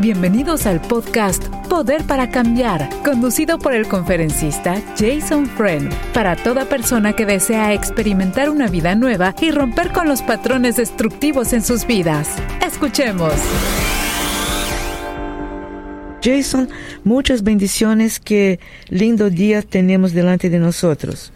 Bienvenidos al podcast Poder para Cambiar, conducido por el conferencista Jason Friend, para toda persona que desea experimentar una vida nueva y romper con los patrones destructivos en sus vidas. Escuchemos. Jason, muchas bendiciones, qué lindo día tenemos delante de nosotros.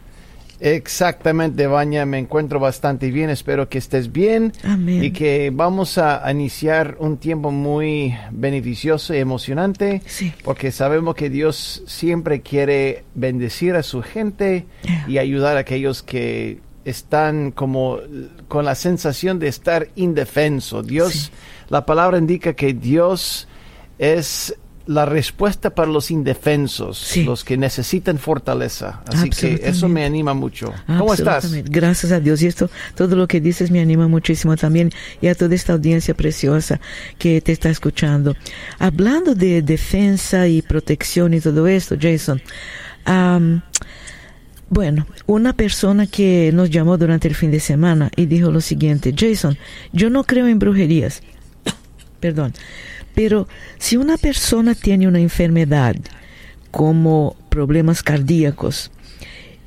Exactamente, Baña, me encuentro bastante bien, espero que estés bien Amén. y que vamos a iniciar un tiempo muy beneficioso y emocionante Sí. porque sabemos que Dios siempre quiere bendecir a su gente Yeah. y ayudar a aquellos que están como con la sensación de estar indefenso. Dios, Sí. la palabra indica que Dios es la respuesta para los indefensos, Sí. los que necesitan fortaleza. Así que eso me anima mucho. ¿Cómo estás? Gracias a Dios. Y esto, todo lo que dices me anima muchísimo también. Y a toda esta audiencia preciosa que te está escuchando. Hablando de defensa y protección y todo esto, Jason. am, bueno, una persona que nos llamó durante el fin de semana y dijo lo siguiente, Jason, yo no creo en brujerías. Perdón. Pero si una persona tiene una enfermedad como problemas cardíacos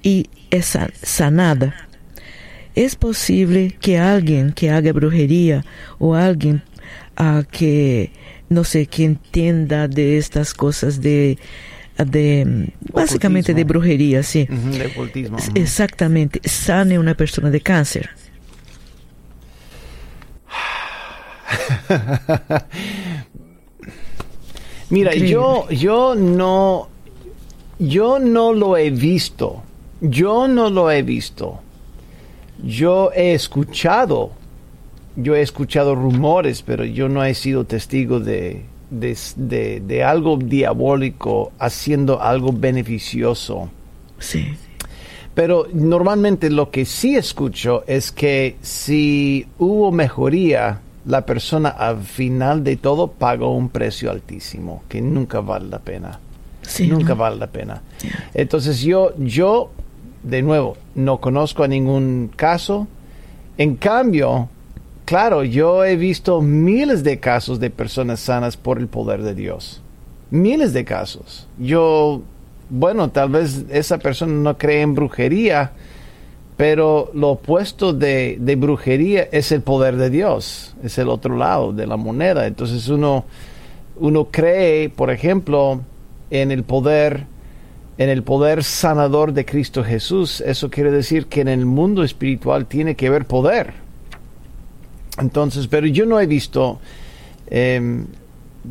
y es sa- sanada, es posible que alguien que haga brujería o alguien ah, que no sé que entienda de estas cosas de de mm, básicamente de brujería, sí. De ocultismo. Exactamente, sane una persona de cáncer. Mira, Increíble. yo, yo no, yo no lo he visto. Yo no lo he visto. Yo he escuchado, yo he escuchado rumores, pero yo no he sido testigo de, de, de- de algo diabólico haciendo algo beneficioso. Sí. Pero normalmente lo que sí escucho es que si hubo mejoría, la persona al final de todo pagó un precio altísimo, que nunca vale la pena. Sí, nunca ¿no? vale la pena. Entonces yo, yo, de nuevo, no conozco a ningún caso. En cambio, claro, yo he visto miles de casos de personas sanas por el poder de Dios. Miles de casos. Yo, bueno, tal vez esa persona no cree en brujería, pero lo opuesto de, de brujería es el poder de Dios, es el otro lado de la moneda. Entonces uno, uno cree, por ejemplo, en el poder, en el poder sanador de Cristo Jesús. Eso quiere decir que en el mundo espiritual tiene que haber poder. Entonces, pero yo no he visto, em,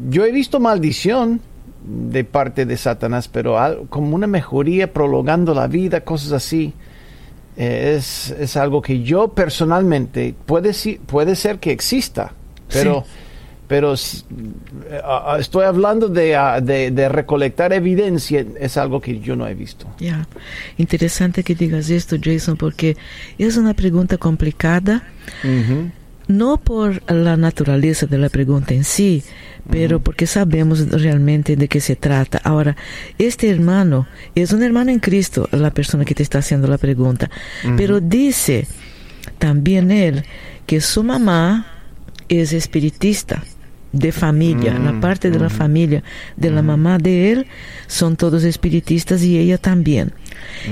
yo he visto maldición de parte de Satanás, pero como una mejoría prolongando la vida, cosas así. Eh, es, es algo que yo personalmente puede, puede ser que exista, pero, pero estoy hablando de, de, de recolectar evidencia, es algo que yo no he visto. Ya. Interesante que digas esto, Jason, porque es una pregunta complicada, no por la naturaleza de la pregunta en sí, pero porque sabemos realmente de qué se trata. Ahora, este hermano es un hermano en Cristo, la persona que te está haciendo la pregunta, pero dice también él que su mamá es espiritista de familia, la Mm, parte de la familia de la mamá de él son todos espiritistas y ella también.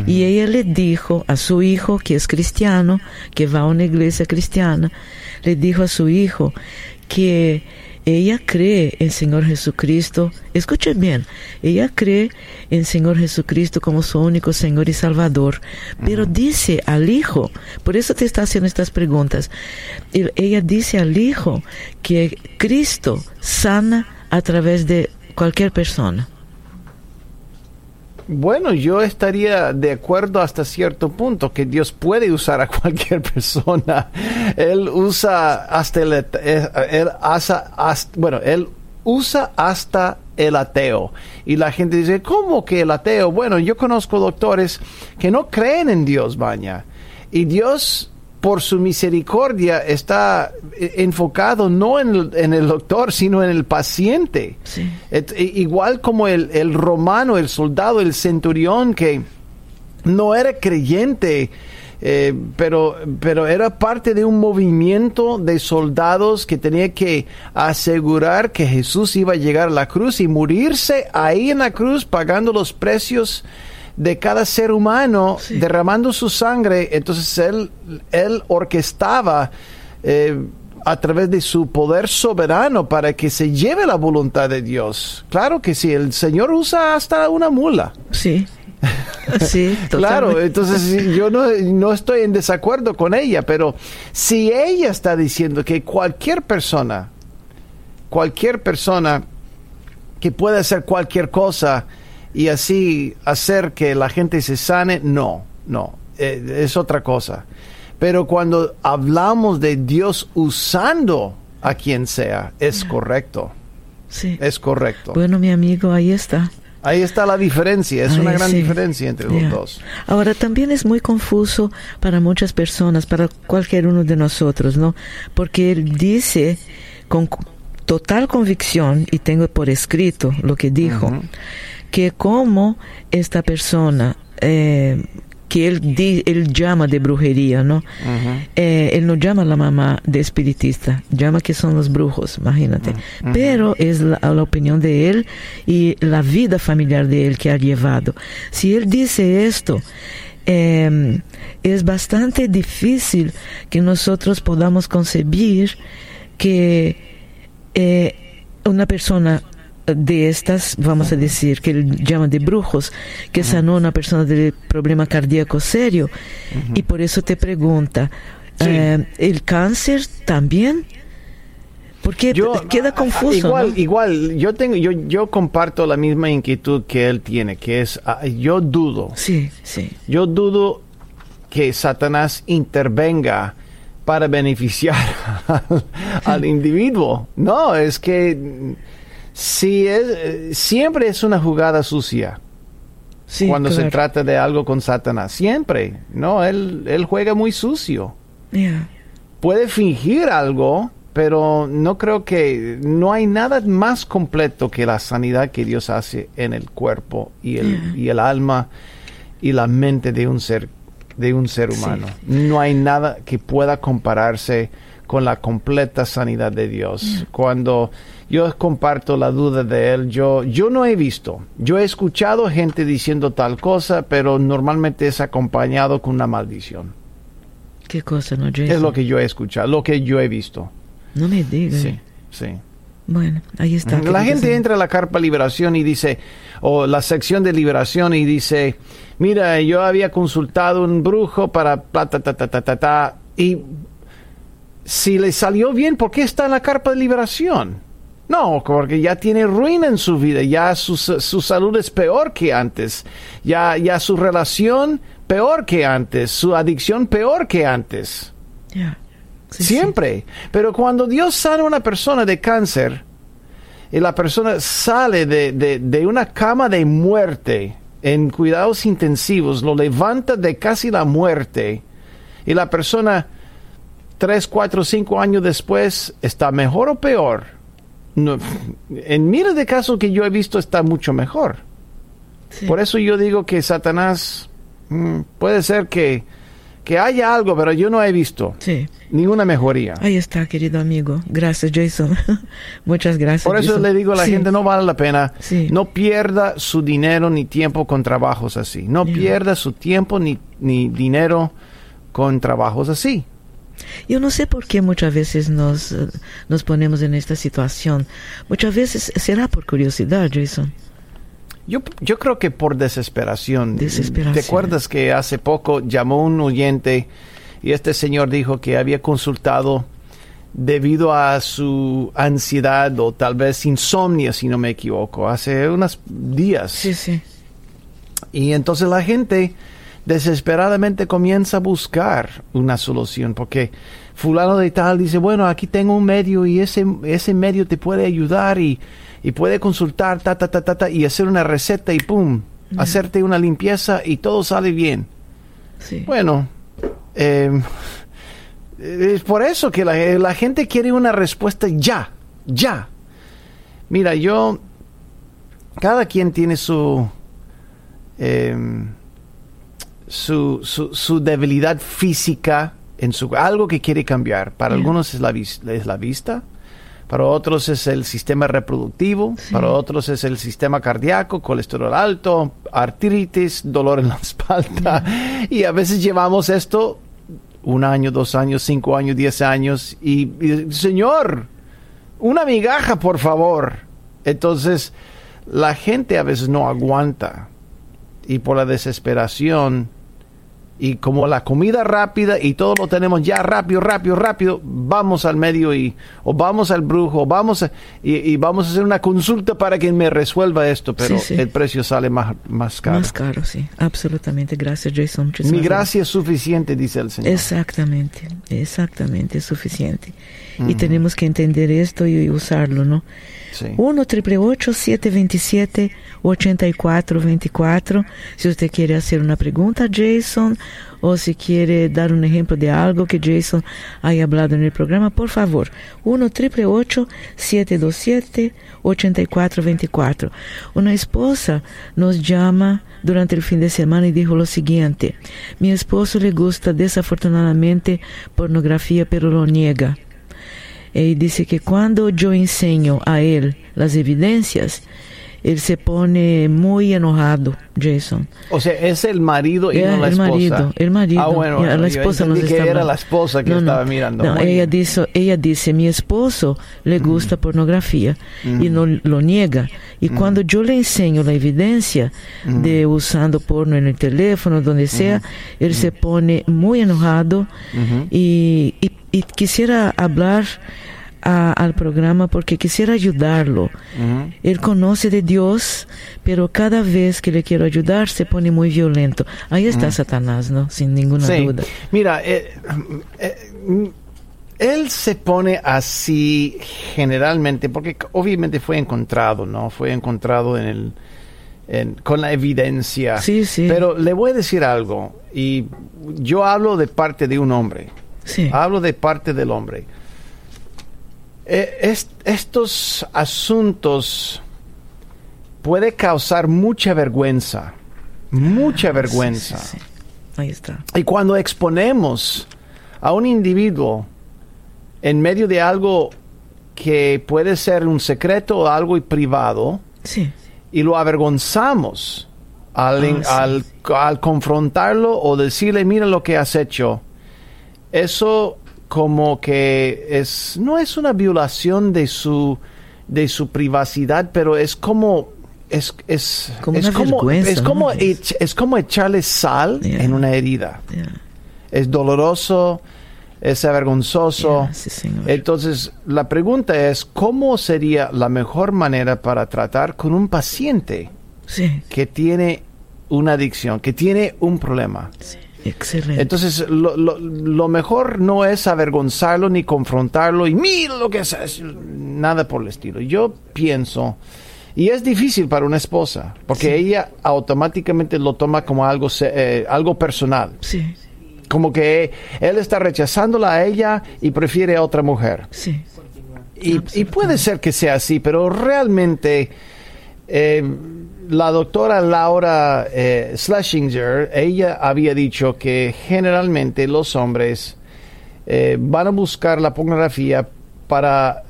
Y ella le dijo a su hijo, que es cristiano, que va a una iglesia cristiana, le dijo a su hijo que ella cree en Señor Jesucristo. Escuche bien, ella cree en Señor Jesucristo como su único Señor y Salvador. Pero dice al hijo, por eso te está haciendo estas preguntas, ella dice al hijo que Cristo sana a través de cualquier persona. Bueno, yo estaría de acuerdo hasta cierto punto que Dios puede usar a cualquier persona. Él usa hasta el, eh, él hasta- bueno, él usa hasta el ateo. Y la gente dice, ¿cómo que el ateo? Bueno, yo conozco doctores que no creen en Dios, baña. Y Dios, por su misericordia, está eh, enfocado no en el, en el doctor, sino en el paciente. Sí. Et- i- igual como el, el romano, el soldado, el centurión que no era creyente, eh, pero, pero era parte de un movimiento de soldados que tenía que asegurar que Jesús iba a llegar a la cruz y morirse ahí en la cruz pagando los precios de cada ser humano, derramando su sangre. Entonces él, él orquestaba eh, a través de su poder soberano para que se lleve la voluntad de Dios. Claro que sí, el Señor usa hasta una mula. Sí. Sí, claro, entonces yo no, no, estoy en desacuerdo con ella, pero si ella está diciendo que cualquier persona, cualquier persona que puede hacer cualquier cosa y así hacer que la gente se sane, no, no, eh, es otra cosa. Pero cuando hablamos de Dios usando a quien sea, es correcto. Sí. Es correcto. Bueno, mi amigo, ahí está. Ahí está la diferencia, es una gran diferencia entre los dos. Ahora también es muy confuso para muchas personas, para cualquier uno de nosotros, ¿no? Porque él dice con total convicción, y tengo por escrito lo que dijo, que como esta persona eh, que él, él llama de brujería, ¿no? Eh, él no llama a la mamá de espiritista, llama que son los brujos, imagínate. Pero es la, opinión de él y la vida familiar de él que ha llevado. Si él dice esto, em, es bastante difícil que nosotros podamos concebir que eh, una persona de estas, vamos a decir, que él llama de brujos, que sanó a una persona de problema cardíaco serio. Y por eso te pregunta, eh, ¿el cáncer también? Porque queda confuso. Igual, igual, yo tengo, yo, yo comparto la misma inquietud que él tiene, que es, ah, yo dudo. Sí, sí. Yo dudo que Satanás intervenga para beneficiar al individuo. No, es que Sí, es, siempre es una jugada sucia. cuando se trata de algo con Satanás. Siempre. No, él, él juega muy sucio. Puede fingir algo, pero no creo que no hay nada más completo que la sanidad que Dios hace en el cuerpo y el, y el alma y la mente de un ser de un ser humano. No hay nada que pueda compararse con la completa sanidad de Dios. Cuando yo comparto la duda de él, yo, yo no he visto, yo he escuchado gente diciendo tal cosa, pero normalmente es acompañado con una maldición. ¿Qué cosa, no, Es lo que yo he escuchado, lo que yo he visto. No me digas. Sí, sí. Bueno, ahí está. La gente entra a la carpa liberación y dice, o la sección de liberación y dice, mira, yo había consultado un brujo para ta, ta, ta, ta, ta, ta, y si le salió bien, ¿por qué está en la carpa de liberación? No, porque ya tiene ruina en su vida, ya su, salud es peor que antes, ya, ya su relación peor que antes, su adicción peor que antes. Siempre. Pero cuando Dios sana a una persona de cáncer y la persona sale de, de, de una cama de muerte en cuidados intensivos, lo levanta de casi la muerte y la persona tres, cuatro, cinco años después, ¿está mejor o peor? en miles de casos que yo he visto está mucho mejor. Por eso yo digo que Satanás mm, puede ser que, que haya algo, pero yo no he visto ninguna mejoría. Ahí está, querido amigo. Gracias, Jason. Muchas gracias. Por eso le digo a la gente, no vale la pena. No pierda su dinero ni tiempo con trabajos así. No pierda su tiempo ni, ni dinero con trabajos así. Yo no sé por qué muchas veces nos, nos ponemos en esta situación. Muchas veces será por curiosidad, Jason. Yo, yo creo que por desesperación. desesperación. ¿Te acuerdas que hace poco llamó un oyente y este señor dijo que había consultado debido a su ansiedad o tal vez insomnia, si no me equivoco, hace unos días. Sí, sí. Y entonces la gente desesperadamente comienza a buscar una solución, porque fulano de tal dice, bueno, aquí tengo un medio y ese, ese medio te puede ayudar y, puede consultar, ta, ta, ta, ta, ta, y hacer una receta y pum, hacerte una limpieza y todo sale bien. Bueno, em, es por eso que la, gente quiere una respuesta ya, ya. Mira, yo, cada quien tiene su... Eh, su, su, su debilidad física en su algo que quiere cambiar. Para Yeah. algunos es la, es la vista, para otros es el sistema reproductivo, para otros es el sistema cardíaco, colesterol alto, artritis, dolor en la espalda. Y a veces llevamos esto un año, dos años, cinco años, diez años y, y, Señor, una migaja, por favor. Entonces, la gente a veces no aguanta y por la desesperación y como la comida rápida y todo lo tenemos ya rápido, rápido, rápido, vamos al medio y o vamos al brujo, o vamos a- y, y vamos a hacer una consulta para que me resuelva esto, pero Sí, sí. el precio sale más, más caro. Más caro, sí. Absolutamente. Gracias, Jason. Muchísimas Mi gracias. gracia es suficiente, dice el Señor. Exactamente, exactamente, es suficiente. Y tenemos que entender esto y usarlo, ¿no? Sí. 1 727 8424 Si usted quiere hacer una pregunta a Jason o si quiere dar un ejemplo de algo que Jason haya hablado en el programa, por favor. 1 727 8424 Una esposa nos llama durante el fin de semana y dijo lo siguiente: Mi esposo le gusta desafortunadamente pornografía, pero lo niega. Y dice que cuando yo enseño a él las evidencias, él se pone muy enojado, Jason. O sea, es el marido y no la el esposa. marido, el marido. Ah, bueno, bueno, la yo esposa nos entendí que era la esposa que No, no, estaba mirando. no, ella, bien. dice, ella dice, mi esposo le gusta pornografía y no lo niega. Y cuando yo le enseño la evidencia de usando porno en el teléfono, donde sea, él se pone muy enojado y, y- y quisiera hablar a- al programa porque quisiera ayudarlo. Ujú. Él conoce de Dios, pero cada vez que le quiero ayudar se pone muy violento. Ahí está Satanás, ¿no? Sin ninguna Sí. duda. Mira, eh, eh, él se pone así generalmente, porque obviamente fue encontrado, ¿no? Fue encontrado en el, en- con la evidencia. Sí, sí. Pero le voy a decir algo, y yo hablo de parte de un hombre. Sí. Hablo de parte del hombre. Eh, es- estos asuntos puede causar mucha vergüenza, mucha vergüenza. Sí, sí, sí. Ahí está. Y cuando exponemos a un individuo en medio de algo que puede ser un secreto o algo privado Sí. y lo avergonzamos al, Ah, al- al confrontarlo o decirle, mira lo que has hecho, eso como que es, no es una violación de su, de su privacidad, pero es como... Es, es, Como es como, es ¿no? como Es- como echarle sal Yeah. en una herida es doloroso, es avergonzoso. ya, sí. Entonces, la pregunta es, ¿cómo sería la mejor manera para tratar con un paciente sí, que tiene una adicción, que tiene un problema? sí. Excelente. Entonces, lo, lo- lo mejor no es avergonzarlo ni confrontarlo y mira lo que es, nada por el estilo. Yo pienso, y es difícil para una esposa, porque ella automáticamente lo toma como algo, eh, algo personal sí, como que él está rechazándola a ella y prefiere a otra mujer. sí. Y, y puede ser que sea así, pero realmente eh, la doctora Laura eh, Schlesinger, ella había dicho que generalmente los hombres eh, van a buscar la pornografía para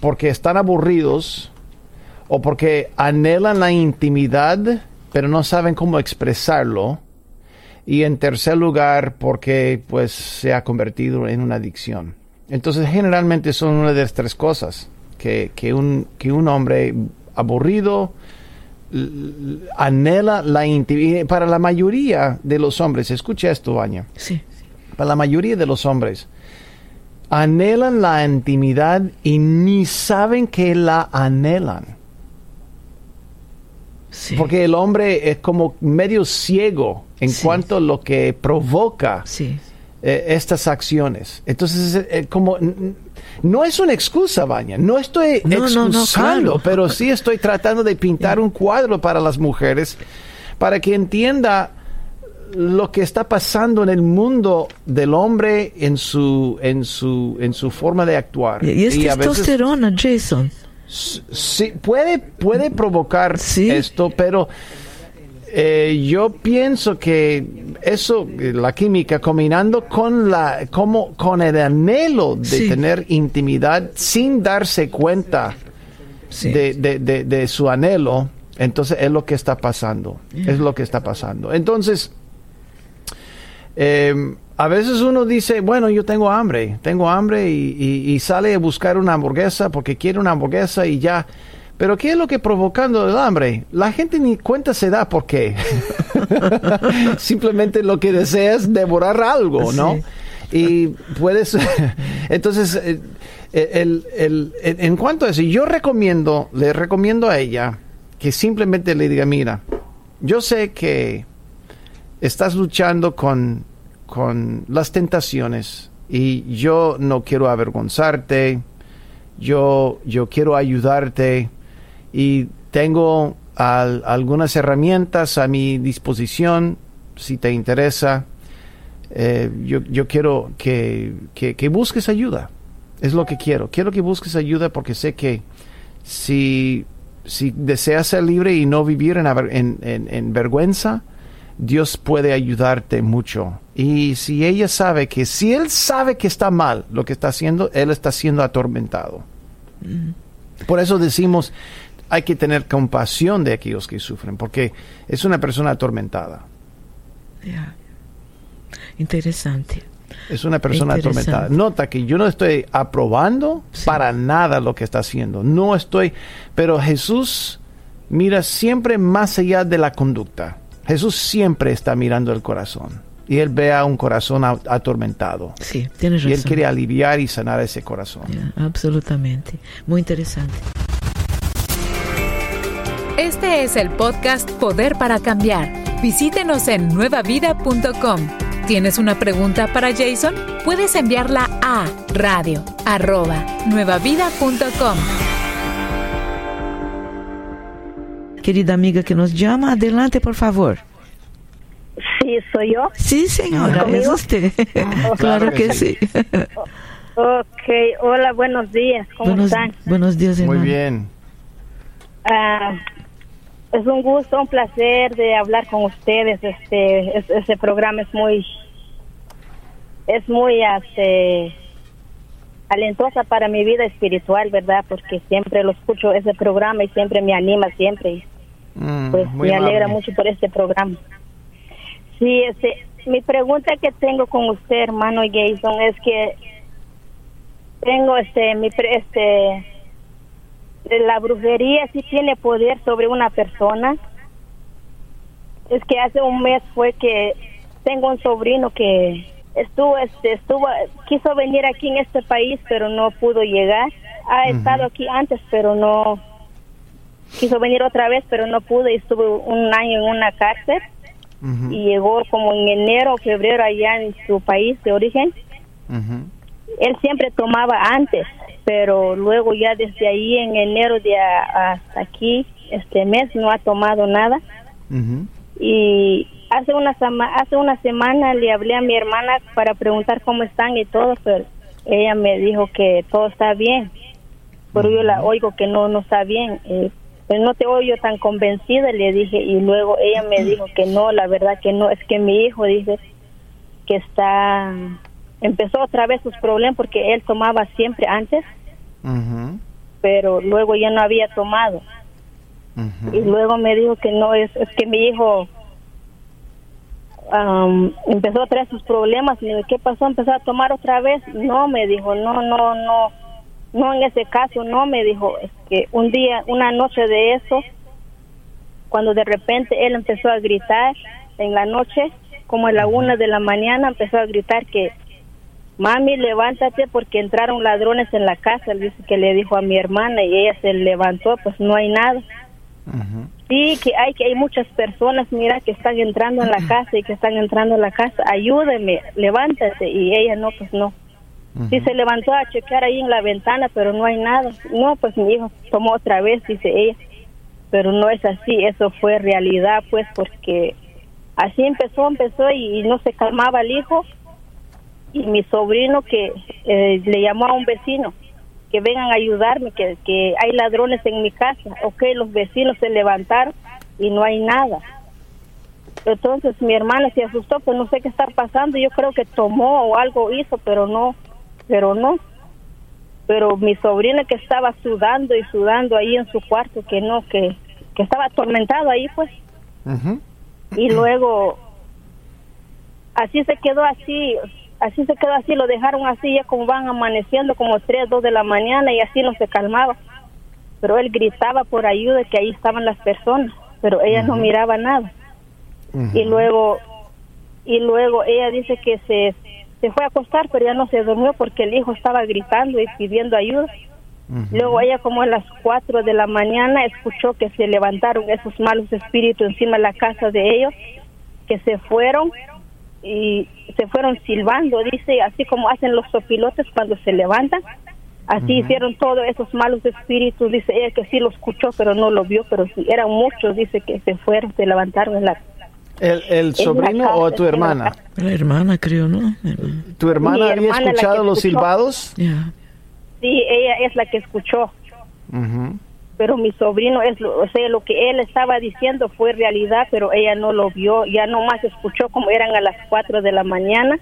porque están aburridos o porque anhelan la intimidad, pero no saben cómo expresarlo. Y en tercer lugar, porque pues se ha convertido en una adicción. Entonces, generalmente son una de las tres cosas. Que, que, un, que un hombre aburrido anhela la intimidad. Para la mayoría de los hombres, escucha esto, Baña. Sí, Para la mayoría de los hombres, anhelan la intimidad y ni saben que la anhelan. sí. Porque el hombre es como medio ciego en cuanto a lo que provoca Sí, eh, estas acciones. Entonces, eh, como no es una excusa, Baña. No estoy No, no, no, excusando, claro. pero sí estoy tratando de pintar un cuadro para las mujeres para que entienda lo que está pasando en el mundo del hombre en su en su en su forma de actuar. Y es veces- testosterona, Jason. Sí, puede, puede provocar Sí. esto, pero eh, yo pienso que eso, la química, combinando con la, como, con el anhelo de Sí. tener intimidad sin darse cuenta Sí. de, de- de- de su anhelo, entonces es lo que está pasando. Es lo que está pasando. Entonces, eh, a veces uno dice, bueno, yo tengo hambre, tengo hambre y, y- y sale a buscar una hamburguesa porque quiere una hamburguesa y ya. Pero ¿qué es lo que provocando el hambre? La gente ni cuenta se da por qué. Simplemente lo que desea es devorar algo, ¿no? Y puedes... Entonces, eh, el- el- el- en cuanto a eso, yo recomiendo, le recomiendo a ella que simplemente le diga, mira, yo sé que estás luchando con, con las tentaciones y yo no quiero avergonzarte, yo, yo quiero ayudarte y tengo al- algunas herramientas a mi disposición si te interesa. Eh, yo, yo quiero que, que- que busques ayuda. Es lo que quiero. Quiero que busques ayuda porque sé que si, si deseas ser libre y no vivir en, en- en- en vergüenza, Dios puede ayudarte mucho. Y si ella sabe que, si él sabe que está mal lo que está haciendo, él está siendo atormentado. Por eso decimos, hay que tener compasión de aquellos que sufren, porque es una persona atormentada. Ya. Interesante. Es una persona atormentada. Nota que yo no estoy aprobando Sí. para nada lo que está haciendo. No estoy, pero Jesús mira siempre más allá de la conducta. Jesús siempre está mirando el corazón. Y él ve a un corazón atormentado. Sí, tienes Y él razón. quiere aliviar y sanar ese corazón. Absolutamente. Muy interesante. Este es el podcast Poder para Cambiar. Visítenos en nuevavida.com. ¿Tienes una pregunta para Jason? Puedes enviarla a radio arroba nuevavida.com. Querida amiga que nos llama, adelante, por favor. Sí, soy yo. Sí, señora, ¿Conmigo? es usted. claro Claro que sí. Ok, hola, buenos días, ¿cómo buenos, están? buenos días, Muy hermano. bien. Ah, es un gusto, un placer de hablar con ustedes. Este, es- ese programa es muy, es muy, este, alentosa para mi vida espiritual, ¿verdad? Porque siempre lo escucho ese programa y siempre me anima siempre. Y, Mm, pues me alegra mucho por este programa. Sí, este, mi pregunta que tengo con usted, hermano Jason, es que tengo este, mi, pre- este, la brujería sí tiene poder sobre una persona. Es que hace un mes fue que tengo un sobrino que estuvo, este, estuvo, quiso venir aquí en este país, pero no pudo llegar. Ha estado aquí antes, pero no, quiso venir otra vez, pero no pudo y estuvo un año en una cárcel y llegó como en enero o febrero allá en su país de origen. Él siempre tomaba antes, pero luego ya desde ahí en enero de a- hasta aquí, este mes, no ha tomado nada. Y hace una, hace una semana le hablé a mi hermana para preguntar cómo están y todo, pero ella me dijo que todo está bien. Pero yo la oigo que no, no está bien. Eh, pues no te oigo tan convencida, le dije. Y luego ella me dijo que no, la verdad que no. Es que mi hijo dice que está... Empezó otra vez sus problemas porque él tomaba siempre antes, pero luego ya no había tomado. y luego me dijo que no es es que mi hijo am, empezó a traer sus problemas. Y ¿qué pasó? empezó a tomar otra vez. No me dijo no no no no en ese caso no me dijo es que un día una noche de eso cuando de repente él empezó a gritar en la noche como a la una de la mañana empezó a gritar que mami levántate porque entraron ladrones en la casa dice que le dijo a mi hermana y ella se levantó pues no hay nada. Sí, que hay que hay muchas personas, mira, que están entrando en la casa y que están entrando en la casa. Ayúdeme, levántate. Y ella no, pues no. Sí se levantó a checar ahí en la ventana, pero no hay nada. No, pues mi hijo tomó otra vez, dice ella. Pero no es así, eso fue realidad, pues, porque así empezó, empezó y, y no se calmaba el hijo. Y mi sobrino que eh, le llamó a un vecino que vengan a ayudarme, que, que hay ladrones en mi casa. Ok, los vecinos se levantaron y no hay nada. entonces mi hermana se asustó, pues no sé qué está pasando, yo creo que tomó o algo hizo, pero no, pero no. Pero mi sobrina que estaba sudando y sudando ahí en su cuarto, que no, que, que estaba atormentado ahí, pues. Y luego, así se quedó así, así se quedó así, lo dejaron así, ya como van amaneciendo como tres, dos de la mañana y así no se calmaba. Pero él gritaba por ayuda que ahí estaban las personas, pero ella no miraba nada. Y luego, y luego ella dice que se, se fue a acostar, pero ya no se durmió porque el hijo estaba gritando y pidiendo ayuda. Luego ella como a las cuatro de la mañana escuchó que se levantaron esos malos espíritus encima de la casa de ellos, que se fueron y se fueron silbando, dice, así como hacen los sopilotes cuando se levantan. Así hicieron todos esos malos espíritus, dice ella que sí lo escuchó, pero no lo vio, pero sí, eran muchos, dice que se fueron, se levantaron en la... ¿El, el sobrino o tu hermana? La hermana, creo, ¿no? ¿Tu hermana había escuchado los silbados? Sí, ella es la que escuchó. Pero mi sobrino, es o sea, lo que él estaba diciendo fue realidad, pero ella no lo vio, ya nomás escuchó como eran a las 4 de la mañana.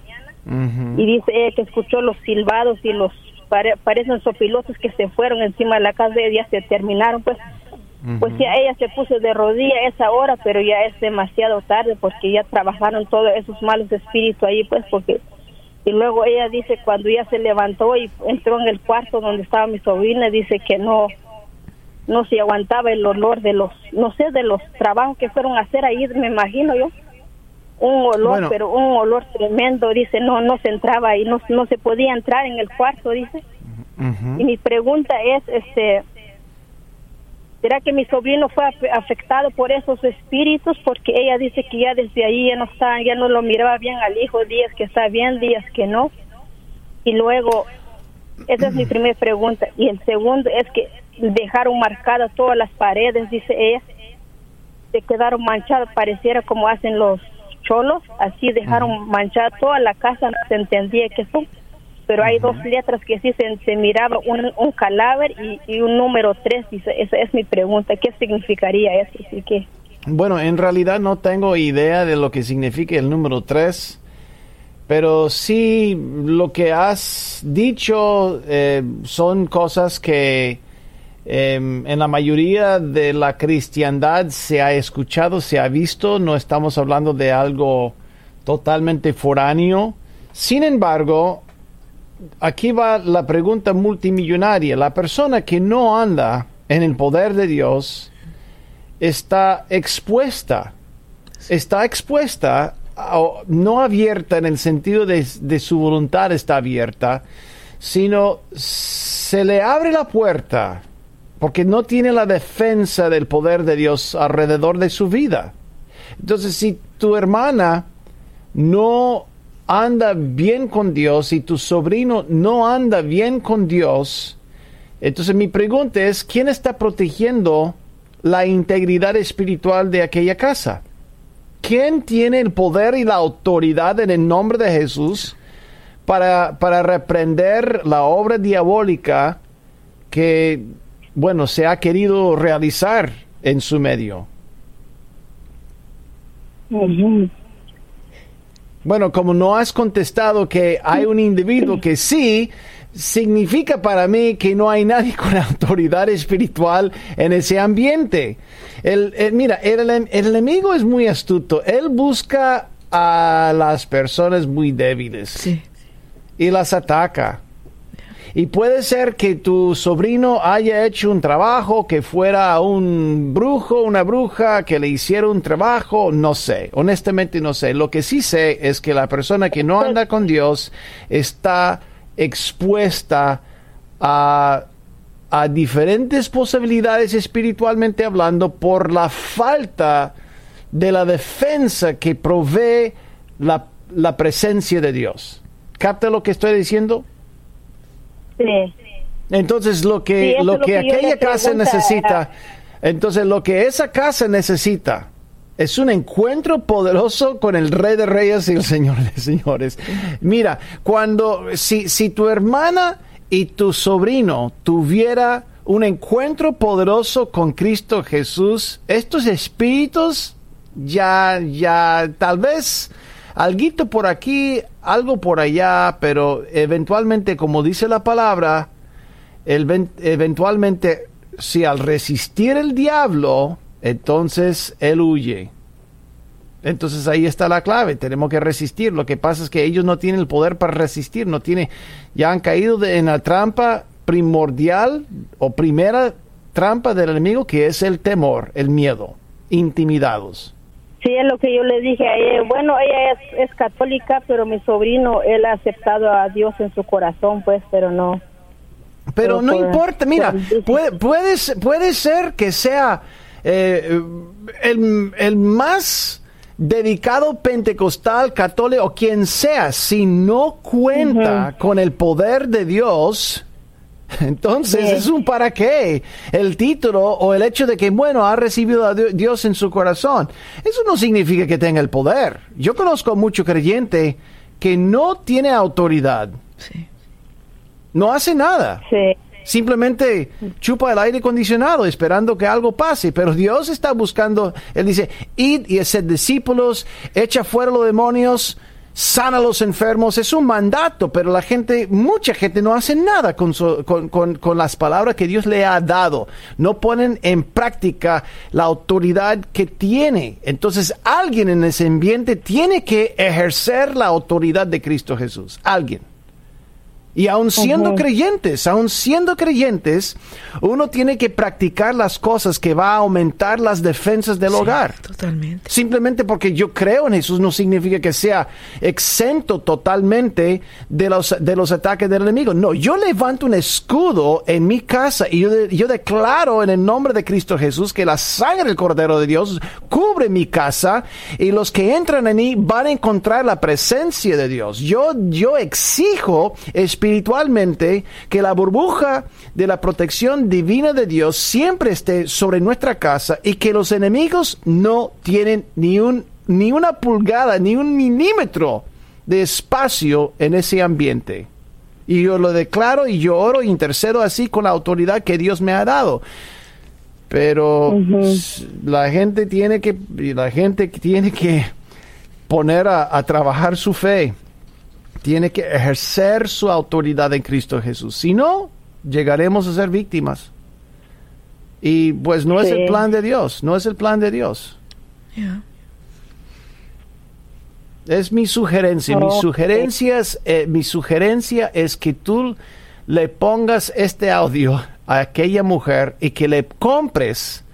Y dice ella que escuchó los silbados y los parecen sopilotes que se fueron encima de la casa de ella, se terminaron, pues. Pues ya ella se puso de rodilla a esa hora, pero ya es demasiado tarde porque ya trabajaron todos esos malos espíritus ahí, pues, porque y luego ella dice cuando ya se levantó y entró en el cuarto donde estaba mi sobrina dice que no no se aguantaba el olor de los no sé de los trabajos que fueron a hacer ahí me imagino yo un olor pero un olor tremendo dice no no se entraba y no no se podía entrar en el cuarto dice y mi pregunta es este ¿Será que mi sobrino fue afectado por esos espíritus? Porque ella dice que ya desde ahí ya no está, ya no lo miraba bien al hijo, días que está bien, días que no. Y luego, esa es mi primera pregunta. Y el segundo es que dejaron marcadas todas las paredes, dice ella. Se quedaron manchadas, pareciera como hacen los cholos, así dejaron manchada toda la casa, no se entendía qué son pero hay dos letras que sí se, miraba un, un cadáver y, un número tres. esa es mi pregunta. ¿Qué significaría eso? Así que... Bueno, en realidad no tengo idea de lo que significa el número tres, pero sí lo que has dicho eh, son cosas que em, en la mayoría de la cristiandad se ha escuchado, se ha visto. No estamos hablando de algo totalmente foráneo. Sin embargo, aquí va la pregunta multimillonaria. La persona que no anda en el poder de Dios está expuesta, está expuesta, no abierta en el sentido de, de su voluntad está abierta, sino se le abre la puerta porque no tiene la defensa del poder de Dios alrededor de su vida. Entonces, si tu hermana no anda bien con Dios y tu sobrino no anda bien con Dios, entonces mi pregunta es, ¿quién está protegiendo la integridad espiritual de aquella casa? ¿Quién tiene el poder y la autoridad en el nombre de Jesús para, para reprender la obra diabólica que, bueno, se ha querido realizar en su medio? Bueno, como no has contestado que hay un individuo que sí, significa para mí que no hay nadie con autoridad espiritual en ese ambiente. El, mira, el, el, enemigo es muy astuto. Él busca a las personas muy débiles y las ataca. Y puede ser que tu sobrino haya hecho un trabajo, que fuera un brujo, una bruja, que le hiciera un trabajo, no sé, honestamente no sé. Lo que sí sé es que la persona que no anda con Dios está expuesta a, a diferentes posibilidades espiritualmente hablando por la falta de la defensa que provee la, la presencia de Dios. ¿Capta lo que estoy diciendo? Entonces lo que, lo, que, aquella casa necesita, entonces lo que esa casa necesita es un encuentro poderoso con el Rey de Reyes y el Señor de Señores. Mira, cuando si, si tu hermana y tu sobrino tuviera un encuentro poderoso con Cristo Jesús, estos espíritus ya, ya, tal vez alguito por aquí, algo por allá, pero eventualmente, como dice la palabra, eventualmente, si al resistir el diablo, entonces él huye. Entonces ahí está la clave, tenemos que resistir. Lo que pasa es que ellos no tienen el poder para resistir, no tiene, ya han caído en la trampa primordial o primera trampa del enemigo que es el temor, el miedo, intimidados. Sí, es lo que yo le dije a ella. Bueno, ella es, es, católica, pero mi sobrino, él ha aceptado a Dios en su corazón, pues, pero no. Pero, no importa, mira, puede, puede, puede, ser que sea eh, el, el más dedicado pentecostal, católico o quien sea, si no cuenta con el poder de Dios, entonces es un para qué el título o el hecho de que, bueno, ha recibido a Dios en su corazón. Eso no significa que tenga el poder. Yo conozco mucho creyente que no tiene autoridad. No hace nada. Simplemente chupa el aire acondicionado esperando que algo pase. Pero Dios está buscando, Él dice, id y sed discípulos, echa fuera los demonios, sana a los enfermos, es un mandato, pero la gente, mucha gente no hace nada con, con, las palabras que Dios le ha dado. No ponen en práctica la autoridad que tiene. Entonces alguien en ese ambiente tiene que ejercer la autoridad de Cristo Jesús. Alguien. Y aun siendo creyentes, aun siendo creyentes, uno tiene que practicar las cosas que va a aumentar las defensas del hogar. Totalmente. Simplemente porque yo creo en Jesús no significa que sea exento totalmente de los, de los ataques del enemigo. No, yo levanto un escudo en mi casa y yo, yo declaro en el nombre de Cristo Jesús que la sangre del Cordero de Dios cubre mi casa y los que entran en mí van a encontrar la presencia de Dios. Yo, yo exijo espiritualmente espiritualmente, que la burbuja de la protección divina de Dios siempre esté sobre nuestra casa y que los enemigos no tienen ni, un, ni una pulgada, ni un milímetro de espacio en ese ambiente. Y yo lo declaro y yo oro e intercedo así con la autoridad que Dios me ha dado. Pero la gente tiene que, la gente tiene que poner a trabajar su fe tiene que ejercer su autoridad en Cristo Jesús. Si no, llegaremos a ser víctimas. Y pues no es el plan de Dios, no es el plan de Dios. Es mi sugerencia. Mi, sugerencia es, eh, mi sugerencia es que tú le pongas este audio a aquella mujer y que le compres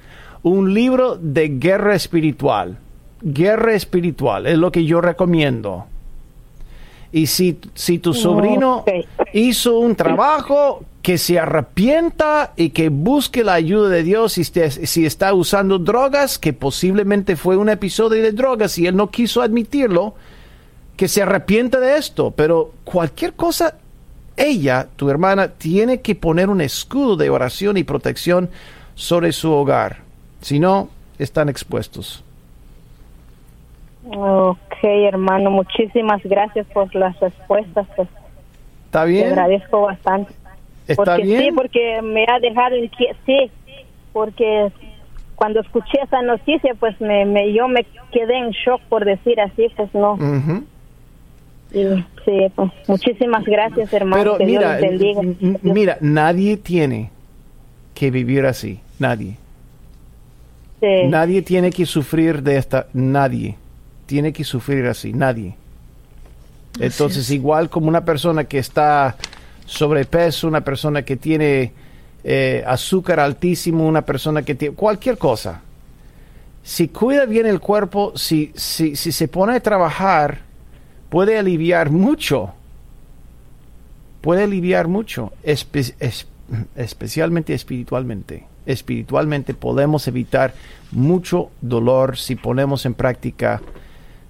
un libro de guerra espiritual. Guerra espiritual es lo que yo recomiendo. Y si, si tu sobrino hizo un trabajo, que se arrepienta y que busque la ayuda de Dios si, si está usando drogas, que posiblemente fue un episodio de drogas y él no quiso admitirlo, que se arrepienta de esto. Pero cualquier cosa, ella, tu hermana, tiene que poner un escudo de oración y protección sobre su hogar. Si no, están expuestos. Ok, hermano, muchísimas gracias por las respuestas. Pues. ¿Está bien? Te agradezco bastante. ¿Está porque bien? Sí, porque me ha dejado. Sí, porque cuando escuché esa noticia, pues me, me, yo me quedé en shock, por decir así, pues no. sí, pues muchísimas gracias, hermano. Pero mira, mira, nadie tiene que vivir así, nadie. Sí. Nadie tiene que sufrir de esta, nadie tiene que sufrir así, nadie. Entonces, igual como una persona que está sobrepeso, una persona que tiene eh, azúcar altísimo, una persona que tiene cualquier cosa, si cuida bien el cuerpo, si, si, si se pone a trabajar, puede aliviar mucho. Puede aliviar mucho, especialmente espiritualmente. Espiritualmente podemos evitar mucho dolor si ponemos en práctica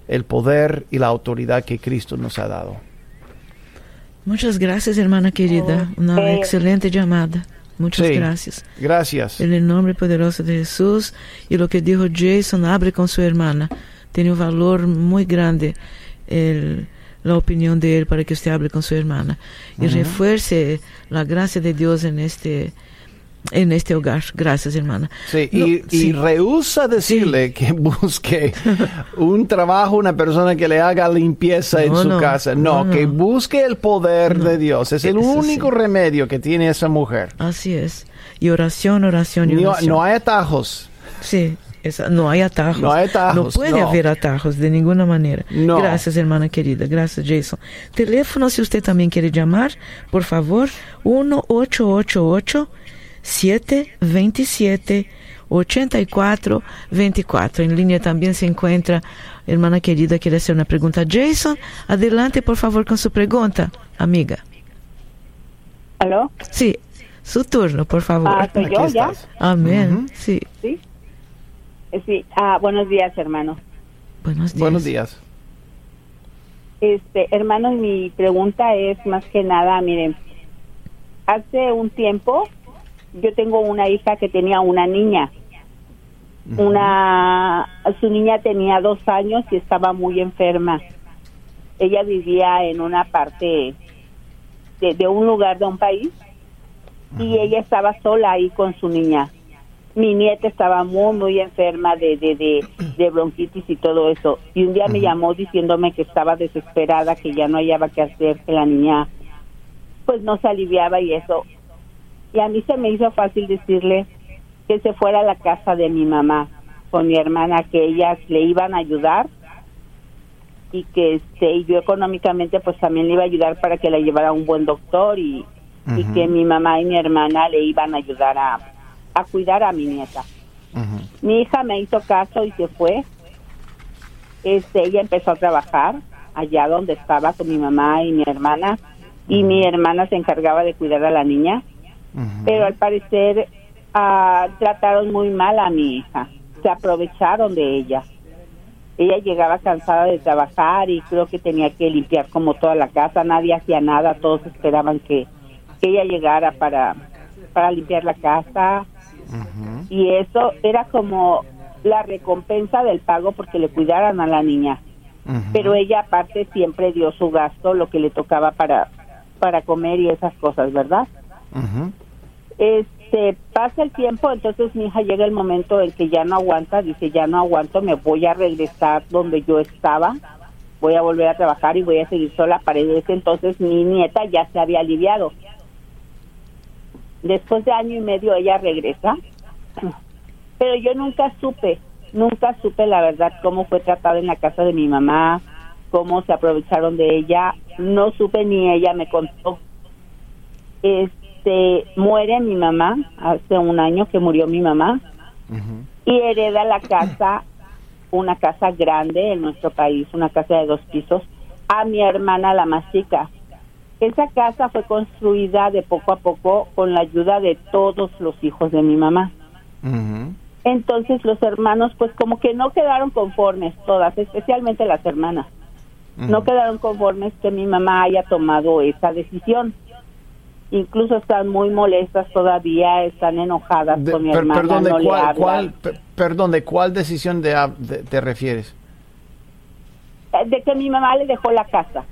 el poder y la autoridad que Cristo nos ha dado. Muchas gracias, hermana querida. Una excelente llamada. Muchas gracias. Gracias. En el nombre poderoso de Jesús y lo que dijo Jason, abre con su hermana. Tiene un valor muy grande el, la opinión de él para que usted hable con su hermana. Y refuerce la gracia de Dios en este en este hogar. Gracias, hermana. Sí, No, y, sí. y rehúsa decirle que busque un trabajo, una persona que le haga limpieza en No, su no, casa. No, no, que busque el poder de Dios. Es el Eso sí. único remedio que tiene esa mujer. Así es. Y oración, oración y oración. no hay atajos. Sí, esa- no hay atajos. No hay atajos, No puede haber atajos de ninguna manera. Gracias, hermana querida. Gracias, Jason. Teléfono, si usted también quiere llamar, por favor, 1-888-727-8424. En línea también se encuentra, hermana querida, quiere hacer una pregunta. Jason, adelante, por favor, con su pregunta, amiga. ¿Aló? Sí, su turno, por favor. Ah, soy yo Aquí ya. estás. Amén. Sí. Eh, Sí. Ah, buenos días, hermano. Buenos días. Buenos días. Este, hermano, mi pregunta es más que nada, miren, hace un tiempo yo tengo una hija que tenía una niña. Una, su niña tenía dos años y estaba muy enferma. Ella vivía en una parte de, de un lugar de un país y ella estaba sola ahí con su niña. Mi nieta estaba muy, muy enferma de, de, de, de bronquitis y todo eso. Y un día me llamó diciéndome que estaba desesperada, que ya no hallaba qué hacer, que la niña pues no se aliviaba y eso. Y a mí se me hizo fácil decirle que se fuera a la casa de mi mamá con mi hermana, que ellas le iban a ayudar y que este y yo económicamente pues también le iba a ayudar para que la llevara a un buen doctor y, y que mi mamá y mi hermana le iban a ayudar a, a cuidar a mi nieta. Mi hija me hizo caso y se fue. Este, ella empezó a trabajar allá donde estaba con mi mamá y mi hermana y mi hermana se encargaba de cuidar a la niña, Pero al parecer ah, trataron muy mal a mi hija, se aprovecharon de ella. Ella llegaba cansada de trabajar y creo que tenía que limpiar como toda la casa, nadie hacía nada, todos esperaban que, que ella llegara para, para limpiar la casa, y eso era como la recompensa del pago porque le cuidaran a la niña. Pero ella aparte siempre dio su gasto lo que le tocaba para para comer y esas cosas verdad Ujú. Este pasa el tiempo entonces mi hija llega el momento en que ya no aguanta dice ya no aguanto me voy a regresar donde yo estaba voy a volver a trabajar y voy a seguir sola para ese entonces mi nieta ya se había aliviado. Después de año y medio ella regresa. Pero yo nunca supe, nunca supe la verdad cómo fue tratada en la casa de mi mamá, cómo se aprovecharon de ella, no supe ni ella me contó. Este, muere mi mamá, hace un año que murió mi mamá, y hereda la casa, una casa grande en nuestro país, una casa de dos pisos, a mi hermana la más chica. Esa casa fue construida de poco a poco con la ayuda de todos los hijos de mi mamá. Entonces los hermanos pues como que no quedaron conformes todas, especialmente las hermanas. No quedaron conformes que mi mamá haya tomado esa decisión. Incluso están muy molestas todavía, están enojadas De- con mi per- hermana, perdón, ¿de no le cuál, perdón, ¿de cuál decisión de, de- te refieres? Eh, De que mi mamá le dejó la casa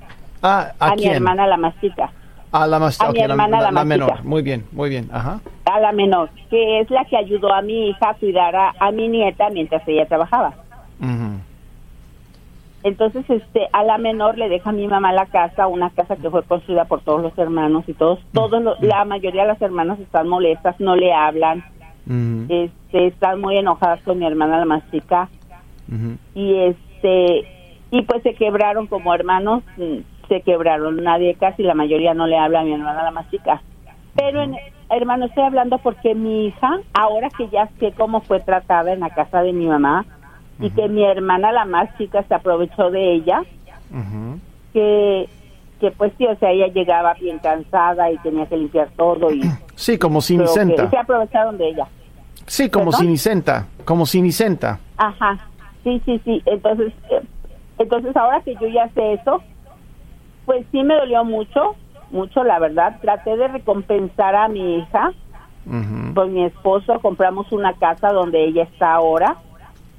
Ah, ¿a, a, mi hermana la más chica, A la más a mi hermana, la más menor. Muy bien, muy bien. Ajá. a la menor, que es la que ayudó a mi hija a cuidar a, a mi nieta mientras ella trabajaba. Ujú. Entonces, este, a la menor le deja a mi mamá la casa, una casa que fue construida por todos los hermanos y todos, todos, los- la mayoría de las hermanas están molestas, no le hablan, este, están muy enojadas con mi hermana la más chica. Y este, y pues se quebraron como hermanos, mm, se quebraron, nadie casi, la mayoría no le habla a mi hermana la más chica. Pero en, hermano, estoy hablando porque mi hija, ahora que ya sé cómo fue tratada en la casa de mi mamá y que mi hermana la más chica se aprovechó de ella, que, que pues sí, o sea, ella llegaba bien cansada y tenía que limpiar todo y Sí, como Cinicenta. se aprovecharon de ella. Sí, como ¿Perdón? Cinicenta. Como Cinicenta. Ajá, sí, sí, sí. Entonces, eh, entonces ahora que yo ya sé eso, pues sí me dolió mucho, mucho, la verdad. Traté de recompensar a mi hija con mi esposo. Compramos una casa donde ella está ahora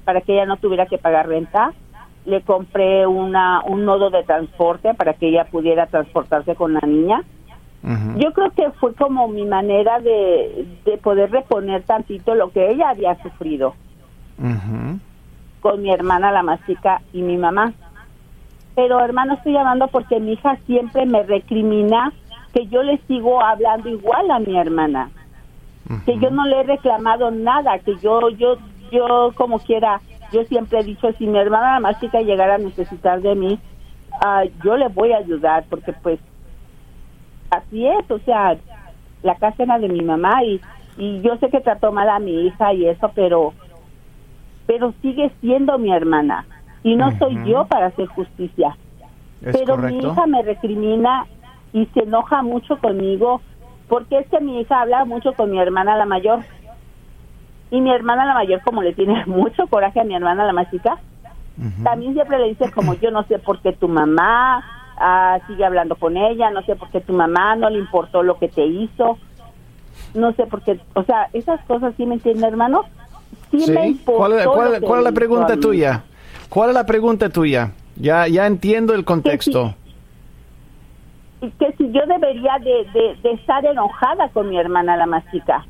para que ella no tuviera que pagar renta. Le compré una un nodo de transporte para que ella pudiera transportarse con la niña. Yo creo que fue como mi manera de, de poder reponer tantito lo que ella había sufrido con mi hermana la más chica y mi mamá. Pero hermano, estoy llamando porque mi hija siempre me recrimina que yo le sigo hablando igual a mi hermana, que yo no le he reclamado nada, que yo, yo, yo como quiera, yo siempre he dicho, si mi hermana más chica llegara a necesitar de mí, ah, yo le voy a ayudar, porque pues así es, o sea, la casa era de mi mamá y, y yo sé que trató mal a mi hija y eso, pero pero sigue siendo mi hermana y no soy yo para hacer justicia. Es pero mi hija me recrimina y se enoja mucho conmigo porque es que mi hija habla mucho con mi hermana la mayor. Y mi hermana la mayor, como le tiene mucho coraje a mi hermana la más chica, también siempre le dice como yo no sé por qué tu mamá ah, sigue hablando con ella, no sé por qué tu mamá no le importó lo que te hizo, no sé por qué, o sea, esas cosas sí me entiende hermano. Sí, me importó ¿Cuál, es- lo cuál- que cuál es la pregunta tuya? ¿Cuál es la pregunta tuya? Ya, ya entiendo el contexto. Y que si yo debería de, de- de estar enojada con mi hermana la más chica.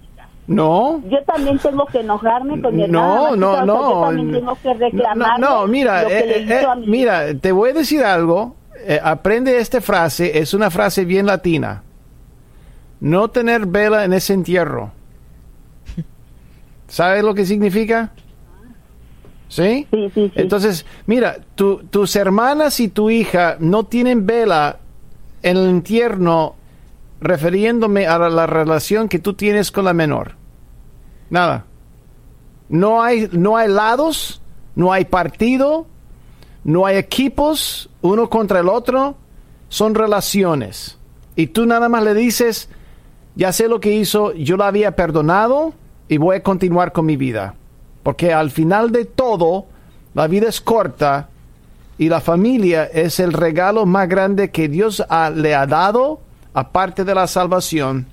No. Yo también tengo que enojarme con mi hermana No, no, no. Yo también tengo que No, reclamarle no, mira, lo que eh, le eh, mi mira, te voy a decir algo. Eh, aprende esta frase, es una frase bien latina. No tener vela en ese entierro. ¿Sabes lo que significa? ¿Sí? Sí, sí, sí. Entonces, mira, tu- tus hermanas y tu hija no tienen vela en el entierro refiriéndome a la, la relación que tú tienes con la menor. Nada. No hay, no hay lados, no hay partido, no hay equipos uno contra el otro, son relaciones. Y tú nada más le dices, ya sé lo que hizo, yo la había perdonado y voy a continuar con mi vida. Porque al final de todo, la vida es corta y la familia es el regalo más grande que Dios le ha dado, aparte de la salvación,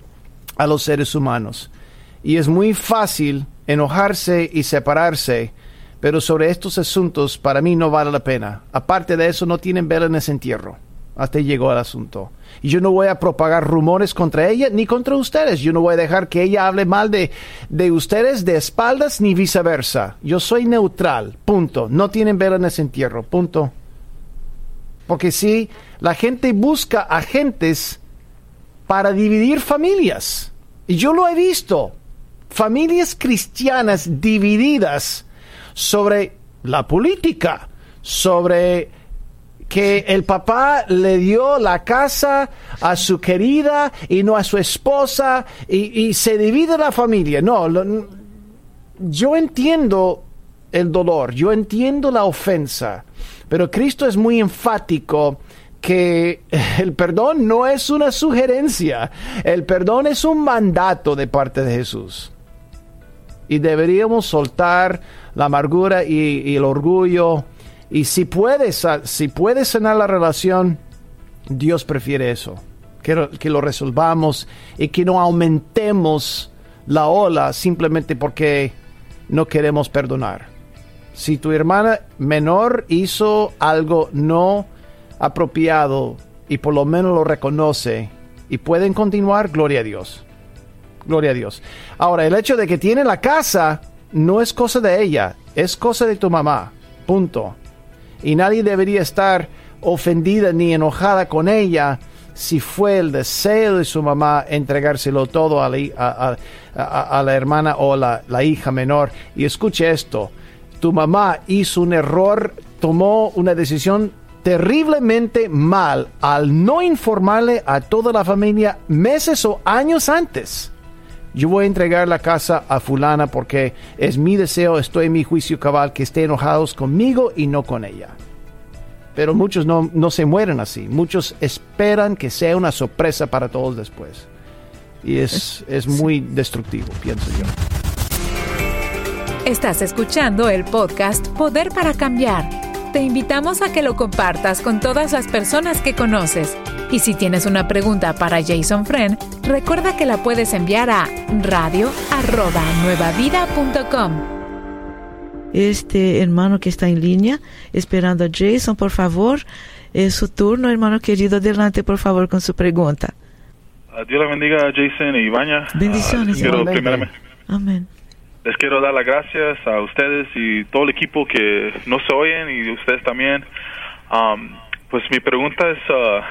a los seres humanos. Y es muy fácil enojarse y separarse, pero sobre estos asuntos para mí no vale la pena. Aparte de eso, no tienen vela en ese entierro. Hasta llegó el asunto. Y yo no voy a propagar rumores contra ella ni contra ustedes. Yo no voy a dejar que ella hable mal de, de ustedes de espaldas ni viceversa. Yo soy neutral. Punto. No tienen vela en ese entierro. Punto. Porque si la gente busca agentes para dividir familias. Y yo lo he visto. Familias cristianas divididas sobre la política, sobre que el papá le dio la casa a su querida y no a su esposa y, se divide la familia. No, lo- yo entiendo el dolor, yo entiendo la ofensa, pero Cristo es muy enfático que el perdón no es una sugerencia, el perdón es un mandato de parte de Jesús. Y deberíamos soltar la amargura y, el orgullo. Y si puedes, si puedes sanar la relación, Dios prefiere eso. Que lo resolvamos y que no aumentemos la ola simplemente porque no queremos perdonar. Si tu hermana menor hizo algo no apropiado y por lo menos lo reconoce y pueden continuar, gloria a Dios. Gloria a Dios. Ahora, el hecho de que tiene la casa no es cosa de ella, es cosa de tu mamá. Punto. Y nadie debería estar ofendida ni enojada con ella si fue el deseo de su mamá entregárselo todo a la, a la hermana o la, la hija menor. Y escuche esto, tu mamá hizo un error, tomó una decisión terriblemente mal al no informarle a toda la familia meses o años antes. Yo voy a entregar la casa a fulana porque es mi deseo, estoy en mi juicio cabal, que esté enojados conmigo y no con ella. Pero muchos no, no se mueren así. Muchos esperan que sea una sorpresa para todos después. Y es, es muy destructivo, pienso yo. Estás escuchando el podcast Poder para Cambiar. Te invitamos a que lo compartas con todas las personas que conoces. Y si tienes una pregunta para Jason Friend, recuerda que la puedes enviar a radio@nuevavida.com. Este hermano que está en línea, esperando a Jason, por favor, es su turno, hermano querido. Adelante, por favor, con su pregunta. Ah, Dios la bendiga a Jason y Ibaña. Bendiciones, quiero primeramente- Amén. Les quiero dar las gracias a ustedes y todo el equipo que nos oyen y ustedes también. Um, pues mi pregunta es, ah,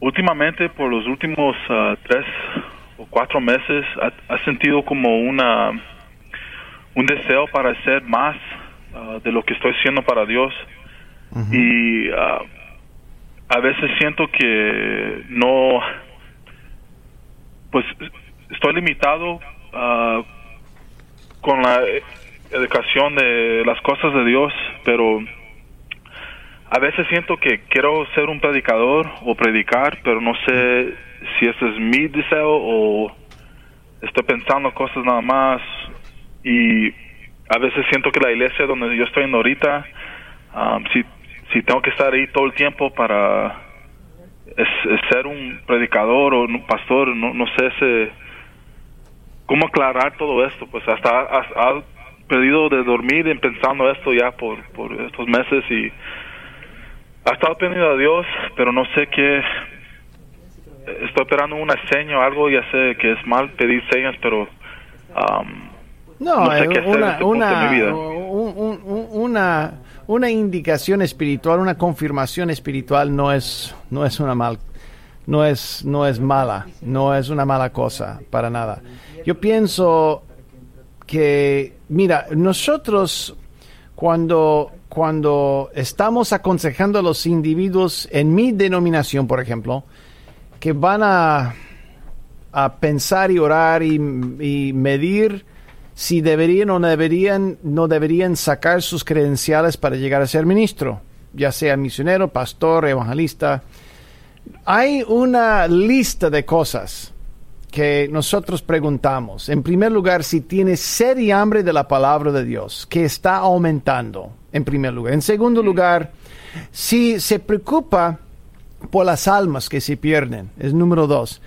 últimamente por los últimos ah, tres o cuatro meses, ¿ha, ha sentido como una un deseo para hacer más ah, de lo que estoy haciendo para Dios? Y ah, a veces siento que no, pues estoy limitado ah, con la eh, educación de las cosas de Dios, pero a veces siento que quiero ser un predicador o predicar, pero no sé si ese es mi deseo o estoy pensando cosas nada más. Y a veces siento que la iglesia donde yo estoy en ahorita, um, si, si tengo que estar ahí todo el tiempo para ser un predicador o un pastor, no, no sé ese, cómo aclarar todo esto, pues hasta ha, ha perdido de dormir en pensando esto ya por, por estos meses y ha estado pidiendo a Dios, pero no sé qué, estoy esperando una seña o algo, ya sé que es mal pedir señas, pero um, No, No sé eh, qué hacer en una, este una, de mi vida. un- un- una, una indicación espiritual, una confirmación espiritual no es, no es una mal, no es, no es mala, no es una mala cosa para nada. Yo pienso que, mira, nosotros cuando, cuando estamos aconsejando a los individuos en mi denominación, por ejemplo, que van a, a pensar y orar y, y medir si deberían o no deberían, no deberían sacar sus credenciales para llegar a ser ministro, ya sea misionero, pastor, evangelista. Hay una lista de cosas que nosotros preguntamos. En primer lugar, si tienes sed y hambre de la palabra de Dios, que está aumentando, en primer lugar. En segundo lugar, si se preocupa por las almas que se pierden, es número dos,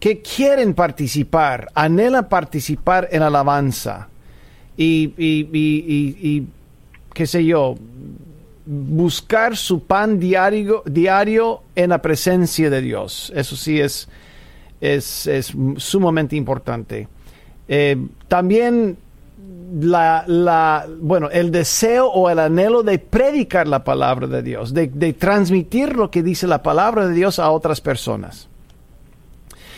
que quieren participar, anhelan participar en alabanza y, y, y, y- y, qué sé yo, buscar su pan diario, diario en la presencia de Dios. Eso sí es, es, es sumamente importante. Eh, también la, la, bueno, el deseo o el anhelo de predicar la palabra de Dios, de, de transmitir lo que dice la palabra de Dios a otras personas.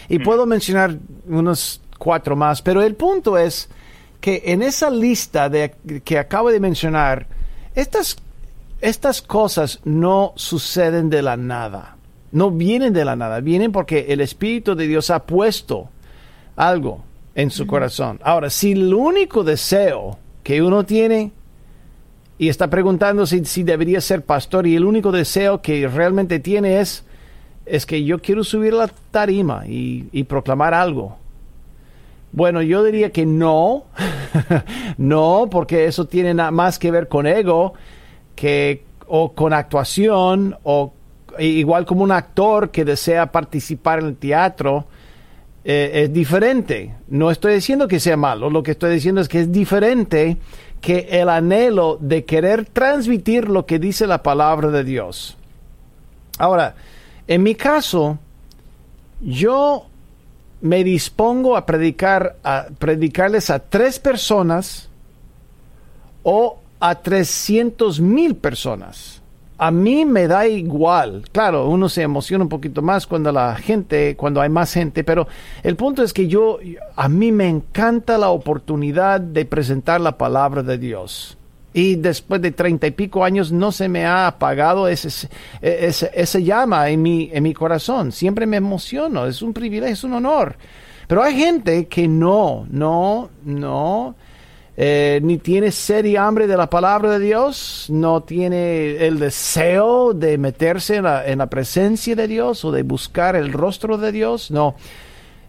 Y puedo mencionar unos cuatro más, pero el punto es que en esa lista de, que acabo de mencionar, estas, estas cosas no suceden de la nada, no vienen de la nada, vienen porque el Espíritu de Dios ha puesto algo en su corazón. Ahora, si el único deseo que uno tiene y está preguntando si, si debería ser pastor y el único deseo que realmente tiene es, es que yo quiero subir la tarima y, y proclamar algo. Bueno, yo diría que no, no, porque eso tiene nada más que ver con ego que o con actuación o igual como un actor que desea participar en el teatro eh, es diferente. No estoy diciendo que sea malo, lo que estoy diciendo es que es diferente que el anhelo de querer transmitir lo que dice la palabra de Dios. Ahora, en mi caso, yo me dispongo a predicar a predicarles a tres personas o a 300 mil personas. A mí me da igual. Claro, uno se emociona un poquito más cuando la gente, cuando hay más gente, pero el punto es que yo, a mí me encanta la oportunidad de presentar la palabra de Dios. Y después de treinta y pico años no se me ha apagado ese, ese, ese llama en mi, en mi corazón. Siempre me emociono, es un privilegio, es un honor. Pero hay gente que no, no, no, eh, ni tiene sed y hambre de la palabra de Dios, no tiene el deseo de meterse en la, en la presencia de Dios o de buscar el rostro de Dios, no.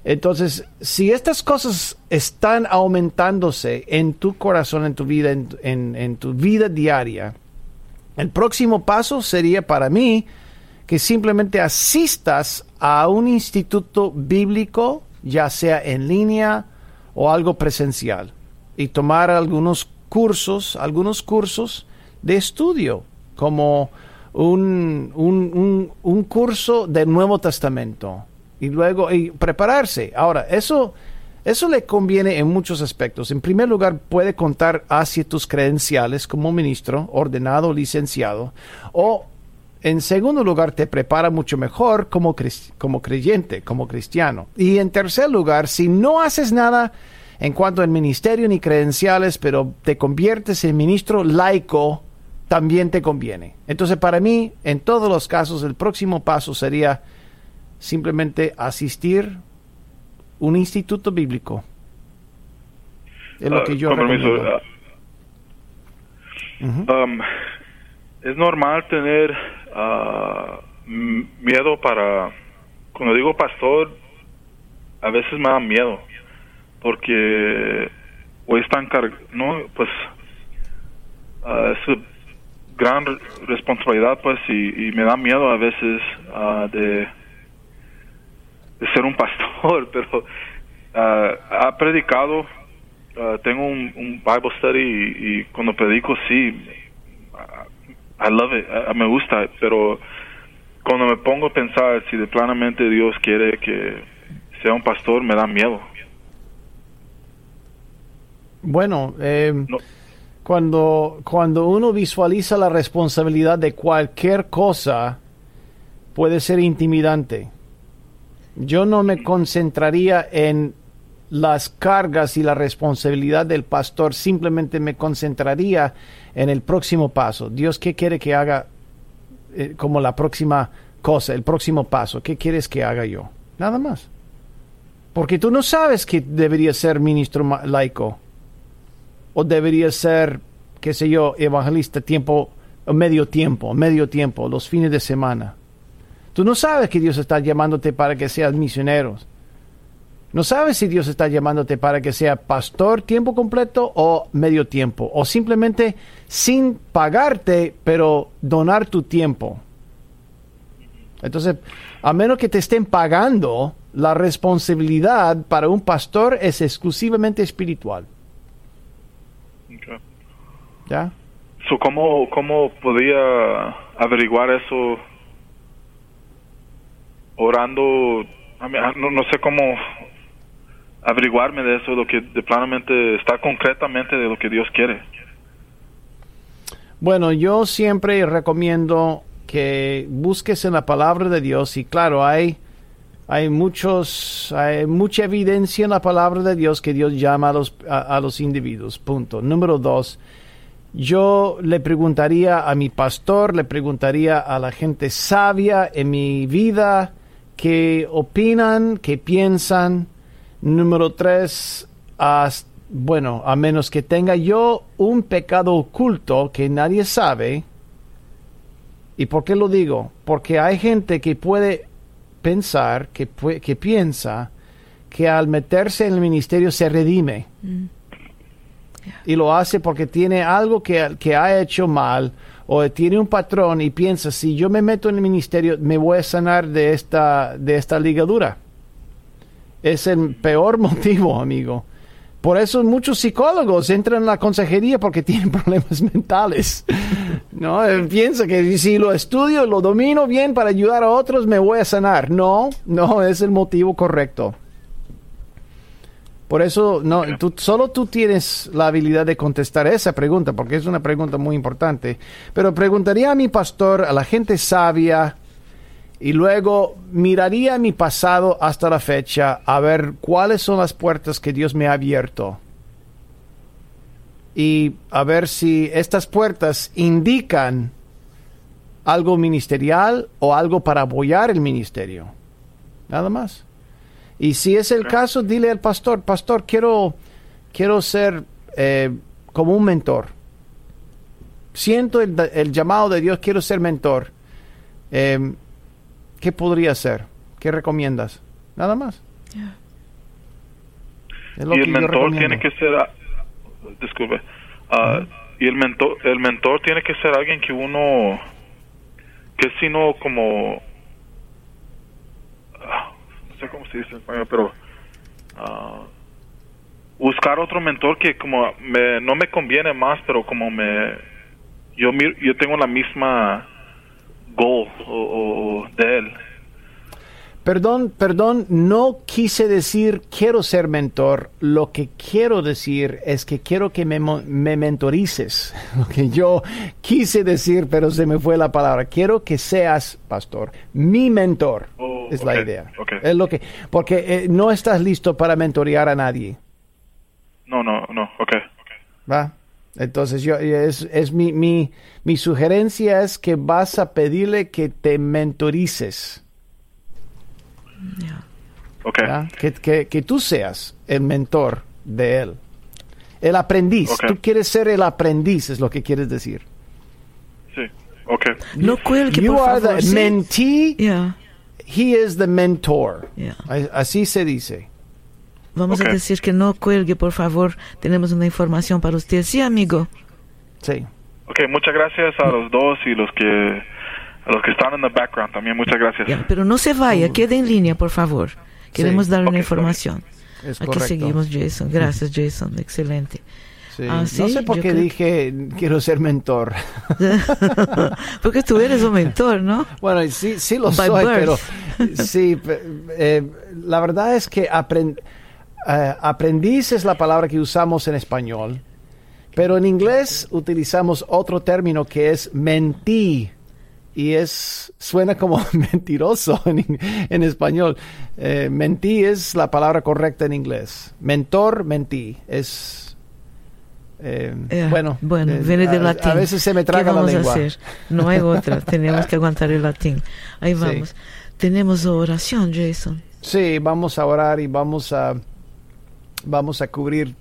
Entonces, si estas cosas están aumentándose en tu corazón, en tu vida, en, tu vida diaria, el próximo paso sería para mí que simplemente asistas a un instituto bíblico, ya sea en línea o algo presencial, y tomar algunos cursos, algunos cursos de estudio, como un, un, un, curso del Nuevo Testamento y luego y prepararse. Ahora, eso, eso le conviene en muchos aspectos. En primer lugar, puede contar hacia tus credenciales como ministro, ordenado, licenciado, o en segundo lugar, te prepara mucho mejor como, como creyente, como cristiano. Y en tercer lugar, si no haces nada en cuanto al ministerio ni credenciales, pero te conviertes en ministro laico, también te conviene. Entonces, para mí, en todos los casos, el próximo paso sería simplemente asistir un instituto bíblico. Es lo que ah, yo recomiendo. Ah, um, es normal tener uh, miedo para... Cuando digo pastor, a veces me da miedo. Porque o están no pues uh, es gran responsabilidad pues y, me da miedo a veces de de ser un pastor, pero uh, ha predicado, uh, tengo un, un, Bible study y, cuando predico sí, I love it, me gusta, pero cuando me pongo a pensar si de planamente Dios quiere que sea un pastor, me da miedo. Bueno, eh, cuando, cuando uno visualiza la responsabilidad de cualquier cosa, puede ser intimidante yo no me concentraría en las cargas y la responsabilidad del pastor, simplemente me concentraría en el próximo paso. Dios, ¿qué quiere que haga eh, como la próxima cosa, el próximo paso? ¿Qué quieres que haga yo? Nada más. Porque tú no sabes que debería ser ministro laico o debería ser, qué sé yo, evangelista tiempo, medio tiempo, medio tiempo, los fines de semana. Tú no sabes que Dios está llamándote para que seas misionero. No sabes si Dios está llamándote para que sea pastor tiempo completo o medio tiempo. O simplemente sin pagarte, pero donar tu tiempo. Entonces, a menos que te estén pagando, la responsabilidad para un pastor es exclusivamente espiritual. ¿Ya? ¿cómo, ¿Cómo podía averiguar eso orando, no, sé cómo averiguarme de eso, lo que de planamente está concretamente de lo que Dios quiere. Bueno, yo siempre recomiendo que busques en la palabra de Dios y claro, hay hay muchos hay mucha evidencia en la palabra de Dios que Dios llama a los a los individuos. Punto. Número dos, yo le preguntaría a mi pastor, le preguntaría a la gente sabia en mi vida, que opinan, que piensan. Número tres, bueno, a menos que tenga yo un pecado oculto que nadie sabe. ¿Y por qué lo digo? Porque hay gente que puede pensar, que, que piensa que al meterse en el ministerio se redime. Mm. Y lo hace porque tiene algo que, que ha hecho mal o tiene un patrón y piensa, si yo me meto en el ministerio, me voy a sanar de esta, de esta ligadura. Es el peor motivo, amigo. Por eso muchos psicólogos entran en la consejería porque tienen problemas mentales. ¿No? Piensa que si lo estudio, lo domino bien para ayudar a otros, me voy a sanar. No, no es el motivo correcto. Por eso, no, tú, solo tú tienes la habilidad de contestar esa pregunta, porque es una pregunta muy importante. Pero preguntaría a mi pastor, a la gente sabia, y luego miraría mi pasado hasta la fecha a ver cuáles son las puertas que Dios me ha abierto. Y a ver si estas puertas indican algo ministerial o algo para apoyar el ministerio. Nada más. Y si es el caso, dile al pastor, pastor, quiero, quiero ser eh, como un mentor. Siento el, llamado de Dios, quiero ser mentor. Em, ¿Qué podría ser? ¿Qué recomiendas? Nada más. y el mentor tiene que ser, disculpe, ah, y el mentor, el mentor tiene que ser alguien que uno, que si no como sé cómo se dice en español, pero uh, buscar otro mentor que como me, no me conviene más, pero como me yo yo tengo la misma goal o, de él. Perdón, perdón, no quise decir quiero ser mentor. Lo que quiero decir es que quiero que me, me mentorices. Lo que yo quise decir, pero se me fue la palabra. Quiero que seas, pastor, mi mentor. Oh, es la idea. Es lo que, porque eh, no estás listo para mentorear a nadie. No, no, no, ok. ¿Va? Entonces yo es, es mi, mi, mi sugerencia es que vas a pedirle que te mentorices. Ok. ¿ya? Que, que, que tú seas el mentor de él. El aprendiz. Ok. Tú quieres ser el aprendiz, es lo que quieres decir. Sí, ok. No cuelgue, you por are favor. the ¿sí? mentee, Yeah, he is the mentor. yeah. Así se dice. Vamos Ok. a decir que no cuelgue, por favor. Tenemos una información para usted. Sí, amigo. Sí. Ok, muchas gracias a los dos y los que a los que están en the background también, muchas gracias. Ya, Pero no se vaya, quede en línea, por favor. Queremos darle Ok, una bien. información. Es Aquí correcto. seguimos, Jason. Gracias, Jason. Excelente. Sí. Ah, no sí, sé por yo qué creo- dije quiero ser mentor. Porque tú eres un mentor, ¿no? Bueno, sí, sí lo By soy, birth. pero sí, eh, la verdad es que aprend- eh, aprendiz es la palabra que usamos en español, pero en inglés utilizamos otro término que es mentí y es suena como mentiroso en, en español. Eh, mentí es la palabra correcta en inglés. Mentor, mentí es eh, Eh, bueno, bueno eh, viene del latín. A veces se me ¿Qué traga la vamos lengua. a hacer? No hay otra. Tenemos que aguantar el latín. Ahí Sí. vamos. Tenemos oración, Jason. Sí, vamos a orar y vamos a vamos a cubrir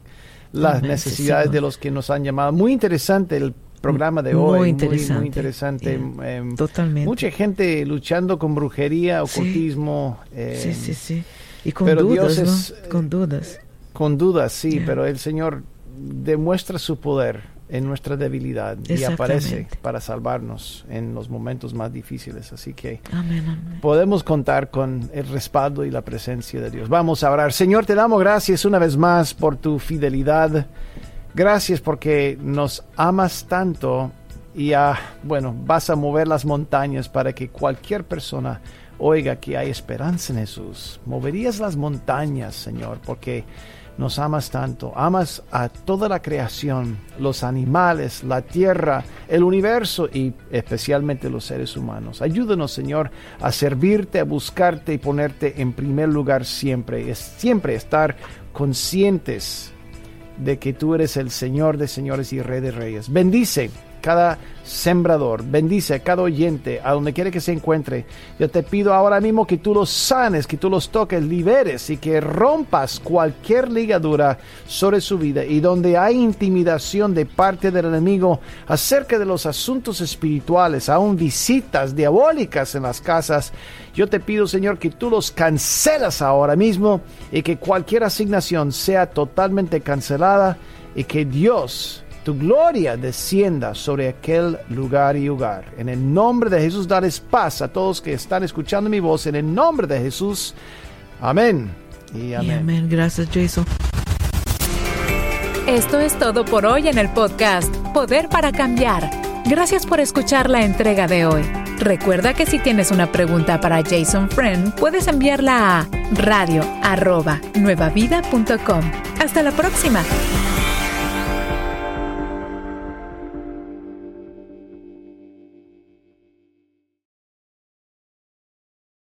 las Amén, necesidades de los que nos han llamado. Muy interesante el programa de Muy hoy. interesante. Muy, interesante. Yeah, Em, Totalmente. Mucha gente luchando con brujería, Sí. ocultismo. em, Sí, sí, sí. Y con pero dudas, Dios es, Con dudas. Con dudas, sí, Yeah. pero el Señor demuestra su poder en nuestra debilidad y aparece para salvarnos en los momentos más difíciles. Así que Amén, amén. podemos contar con el respaldo y la presencia de Dios. Vamos a orar. Señor, te damos gracias una vez más por tu fidelidad. Gracias porque nos amas tanto y ah, bueno, vas a mover las montañas para que cualquier persona oiga que hay esperanza en Jesús. Moverías las montañas, Señor, porque nos amas tanto. Amas a toda la creación, los animales, la tierra, el universo y especialmente los seres humanos. Ayúdanos, Señor, a servirte, a buscarte y ponerte en primer lugar siempre. Es siempre estar conscientes de que tú eres el Señor de señores y Rey de reyes. Bendice cada sembrador, bendice a cada oyente, a donde quiera que se encuentre. Yo te pido ahora mismo que tú los sanes, que tú los toques, liberes y que rompas cualquier ligadura sobre su vida y donde hay intimidación de parte del enemigo acerca de los asuntos espirituales, aún visitas diabólicas en las casas. Yo te pido, Señor, que tú los cancelas ahora mismo y que cualquier asignación sea totalmente cancelada y que Dios, tu gloria, descienda sobre aquel lugar y hogar. En el nombre de Jesús, darles paz a todos que están escuchando mi voz. En el nombre de Jesús. Amén. Y Y amén. amén. Gracias, Jason. Esto es todo por hoy en el podcast Poder para Cambiar. Gracias por escuchar la entrega de hoy. Recuerda que si tienes una pregunta para Jason Friend, puedes enviarla a radio arroba nuevavida.com. Hasta la próxima.